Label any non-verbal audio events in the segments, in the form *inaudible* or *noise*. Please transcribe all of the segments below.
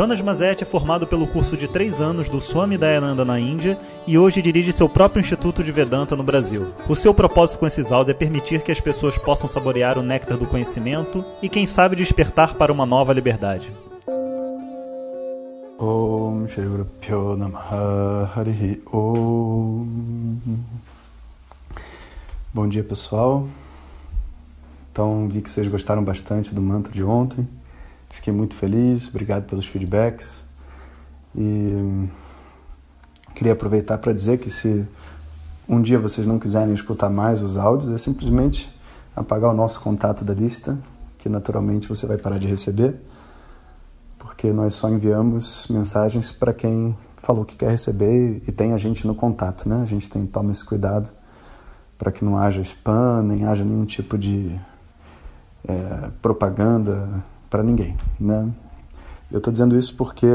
Jonas Mazet é formado pelo curso de três anos do Swami Dayananda na Índia e hoje dirige seu próprio Instituto de Vedanta no Brasil. O seu propósito com esses áudios é permitir que as pessoas possam saborear o néctar do conhecimento e, quem sabe, despertar para uma nova liberdade. Bom dia pessoal, então vi que vocês gostaram bastante do mantra de ontem, fiquei muito feliz, obrigado pelos feedbacks e queria aproveitar para dizer que se um dia vocês não quiserem escutar mais os áudios, é simplesmente apagar o nosso contato da lista, que naturalmente você vai parar de receber porque nós só enviamos mensagens para quem falou que quer receber e tem a gente no contato, né? A gente tem toma esse cuidado para que não haja spam, nem haja nenhum tipo de é, propaganda para ninguém, né? Eu estou dizendo isso porque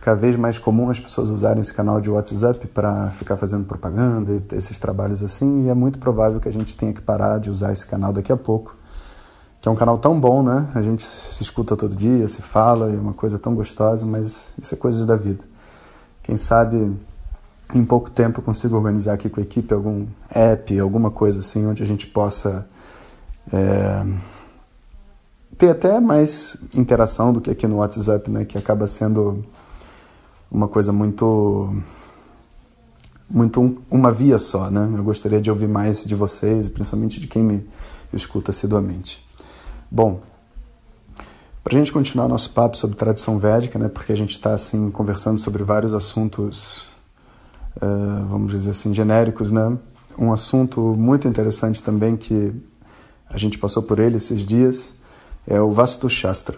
cada vez mais comum as pessoas usarem esse canal de WhatsApp para ficar fazendo propaganda e esses trabalhos assim, e é muito provável que a gente tenha que parar de usar esse canal daqui a pouco que é um canal tão bom, né? A gente se escuta todo dia, se fala, é uma coisa tão gostosa, mas isso é coisas da vida. Quem sabe em pouco tempo eu consigo organizar aqui com a equipe algum app, alguma coisa assim, onde a gente possa é, ter até mais interação do que aqui no WhatsApp, né? Que acaba sendo uma coisa muito muito um, uma via só, né? Eu gostaria de ouvir mais de vocês, principalmente de quem me escuta assiduamente. Bom, para a gente continuar nosso papo sobre tradição védica, né, porque a gente está assim conversando sobre vários assuntos, uh, vamos dizer assim, genéricos, né? Um assunto muito interessante também que a gente passou por ele esses dias é o Vastu Shastra.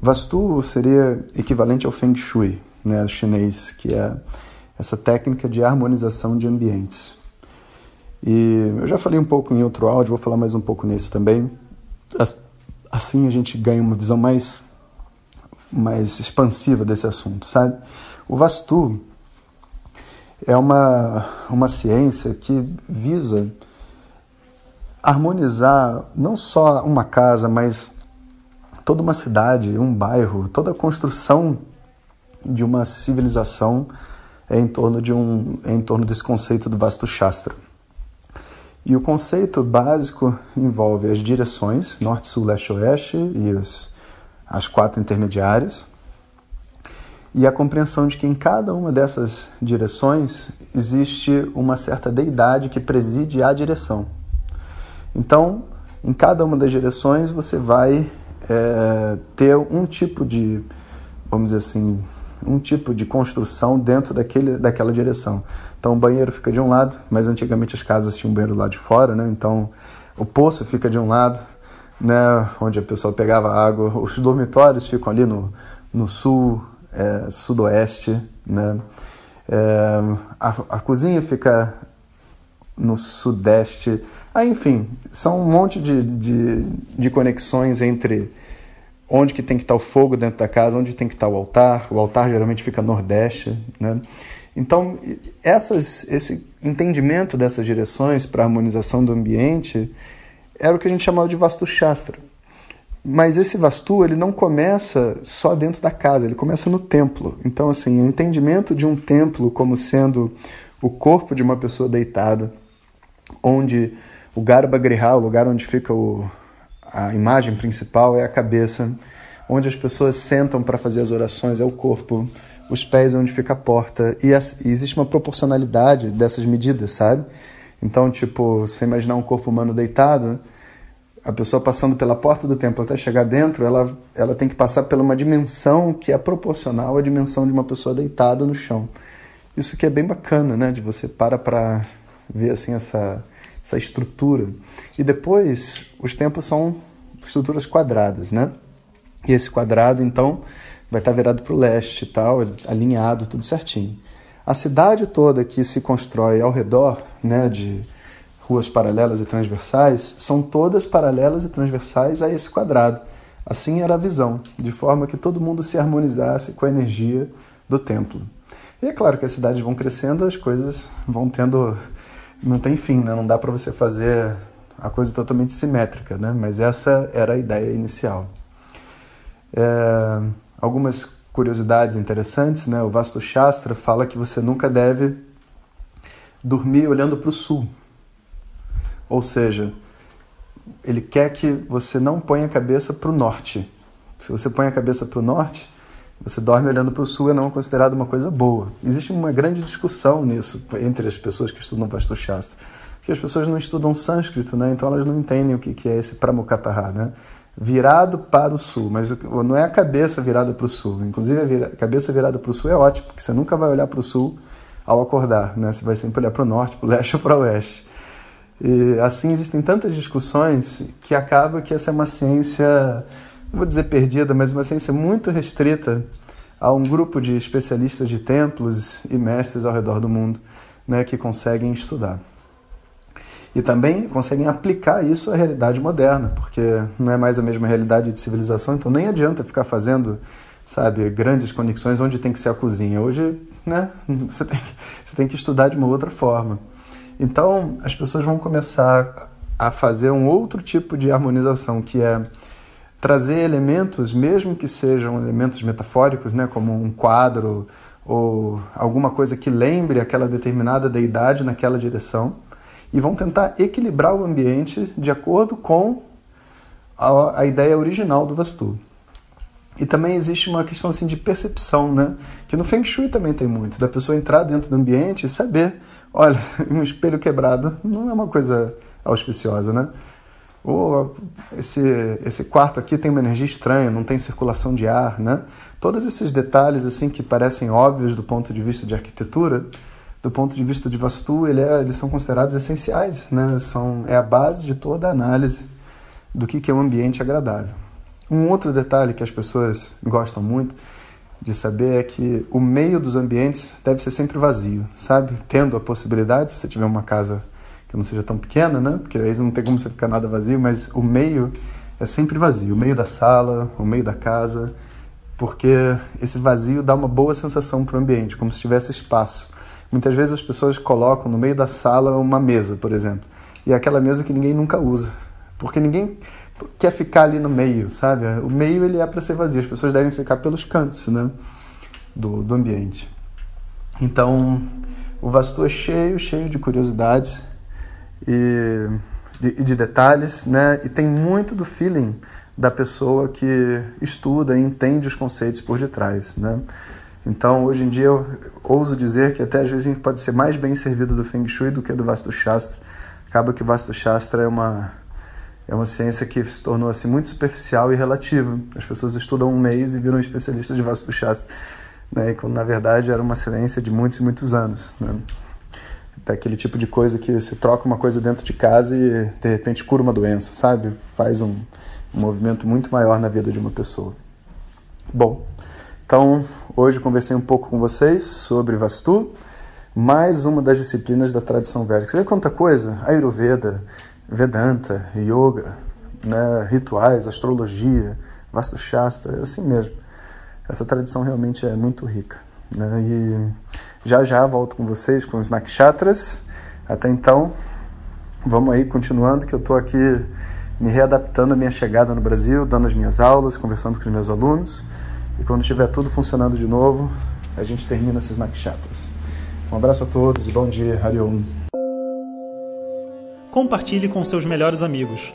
Vastu seria equivalente ao Feng Shui, né, chinês, que é essa técnica de harmonização de ambientes. E eu já falei um pouco em outro áudio, vou falar mais um pouco nesse também assim a gente ganha uma visão mais mais expansiva desse assunto, sabe? O Vastu é uma uma ciência que visa harmonizar não só uma casa, mas toda uma cidade, um bairro, toda a construção de uma civilização é em torno de um em torno desse conceito do Vastu Shastra. E o conceito básico envolve as direções norte, sul, leste, oeste e as, as quatro intermediárias. E a compreensão de que em cada uma dessas direções existe uma certa deidade que preside a direção. Então, em cada uma das direções você vai é, ter um tipo de, vamos dizer assim, um tipo de construção dentro daquele, daquela direção. Então o banheiro fica de um lado, mas antigamente as casas tinham banheiro lá de fora, né? Então o poço fica de um lado, né? Onde a pessoa pegava água. Os dormitórios ficam ali no, no sul, é, sudoeste, né? É, a, a cozinha fica no sudeste. Ah, enfim, são um monte de, de, de conexões entre onde que tem que estar o fogo dentro da casa, onde tem que estar o altar. O altar geralmente fica nordeste, né? Então, essas, esse entendimento dessas direções para a harmonização do ambiente era o que a gente chamava de Vastu Shastra. Mas esse Vastu, ele não começa só dentro da casa, ele começa no templo. Então, assim, o entendimento de um templo como sendo o corpo de uma pessoa deitada, onde o Garbhagriha, o lugar onde fica o, a imagem principal, é a cabeça, onde as pessoas sentam para fazer as orações é o corpo, os pés é onde fica a porta. E, e existe uma proporcionalidade dessas medidas, sabe? Então, tipo, você imaginar um corpo humano deitado, a pessoa passando pela porta do templo até chegar dentro, ela, ela tem que passar por uma dimensão que é proporcional à dimensão de uma pessoa deitada no chão. Isso que é bem bacana, né? De você para para ver assim essa, essa estrutura. E depois, os templos são estruturas quadradas, né? E esse quadrado, então, vai estar virado para o leste e tal, alinhado, tudo certinho. A cidade toda que se constrói ao redor, né, de ruas paralelas e transversais, são todas paralelas e transversais a esse quadrado, Assim era a visão, de forma que todo mundo se harmonizasse com a energia do templo. E é claro que as cidades vão crescendo, as coisas vão tendo. Não tem fim, né? não dá para você fazer a coisa totalmente simétrica, né? mas essa era a ideia inicial. É, algumas curiosidades interessantes, né? o Vastu Shastra fala que você nunca deve dormir olhando para o sul. Ou seja, ele quer que você não ponha a cabeça para o norte. Se você põe a cabeça para o norte, você dorme olhando para o sul é não considerado uma coisa boa. Existe uma grande discussão nisso entre as pessoas que estudam Vastu Shastra. Porque as pessoas não estudam sânscrito, né? então elas não entendem o que é esse Pramukataha, né? virado para o sul, mas não é a cabeça virada para o sul. Inclusive, a cabeça virada para o sul é ótimo, porque você nunca vai olhar para o sul ao acordar, né? Você vai sempre olhar para o norte, para o leste *laughs* ou para o oeste. E assim existem tantas discussões que acaba que essa é uma ciência, não vou dizer perdida, mas uma ciência muito restrita a um grupo de especialistas de templos e mestres ao redor do mundo, né, que conseguem estudar. E também conseguem aplicar isso à realidade moderna, porque não é mais a mesma realidade de civilização, então nem adianta ficar fazendo, sabe, grandes conexões onde tem que ser a cozinha. Hoje, né, *laughs* você tem, você tem que estudar de uma outra forma. Então, as pessoas vão começar a fazer um outro tipo de harmonização, que é trazer elementos, mesmo que sejam elementos metafóricos, né, como um quadro ou alguma coisa que lembre aquela determinada deidade naquela direção, e vão tentar equilibrar o ambiente de acordo com a, a ideia original do Vastu. E também existe uma questão assim de percepção, né? Que no Feng Shui também tem muito, da pessoa entrar dentro do ambiente e saber Olha, *laughs* um espelho quebrado não é uma coisa auspiciosa, né? Ou esse, esse quarto aqui tem uma energia estranha, não tem circulação de ar, né? Todos esses detalhes assim que parecem óbvios do ponto de vista de arquitetura, do ponto de vista de Vastu, ele é, eles são considerados essenciais, né? São, é a base de toda a análise do que, que é um ambiente agradável. Um outro detalhe que as pessoas gostam muito de saber é que o meio dos ambientes deve ser sempre vazio, sabe? Tendo a possibilidade, se você tiver uma casa que não seja tão pequena, né? Porque aí não tem como você ficar nada vazio, mas o meio é sempre vazio, o meio da sala, o meio da casa, porque esse vazio dá uma boa sensação para o ambiente, como se tivesse espaço. Muitas vezes as pessoas colocam no meio da sala uma mesa, por exemplo, e é aquela mesa que ninguém nunca usa, porque ninguém quer ficar ali no meio, sabe? O meio ele é para ser vazio, as pessoas devem ficar pelos cantos, né? Do, do ambiente. Então, o Vastu é cheio, cheio de curiosidades e de, de, detalhes, né? E tem muito do feeling da pessoa que estuda e entende os conceitos por detrás, né? Então, hoje em dia, eu ouso dizer que até às vezes a gente pode ser mais bem servido do Feng Shui do que do Vastu Shastra. Acaba que o Vastu Shastra é uma é uma ciência que se tornou assim, muito superficial e relativa. As pessoas estudam um mês e viram especialistas de Vastu Shastra, né? quando na verdade era uma ciência de muitos e muitos anos. Né? Até aquele tipo de coisa que você troca uma coisa dentro de casa e de repente cura uma doença, sabe? Faz um, um movimento muito maior na vida de uma pessoa. Bom, então hoje conversei um pouco com vocês sobre Vastu, mais uma das disciplinas da tradição védica. Você vê quanta coisa? Ayurveda, Vedanta, Yoga, né, rituais, astrologia, Vastu Shastra, é assim mesmo. Essa tradição realmente é muito rica. Né? E já já volto com vocês com os Nakshatras. Até então, vamos aí continuando, que eu estou aqui me readaptando à minha chegada no Brasil, dando as minhas aulas, conversando com os meus alunos. E quando estiver tudo funcionando de novo, a gente termina esses Nakshatras. Um abraço a todos e bom dia, Hariom compartilhe com seus melhores amigos.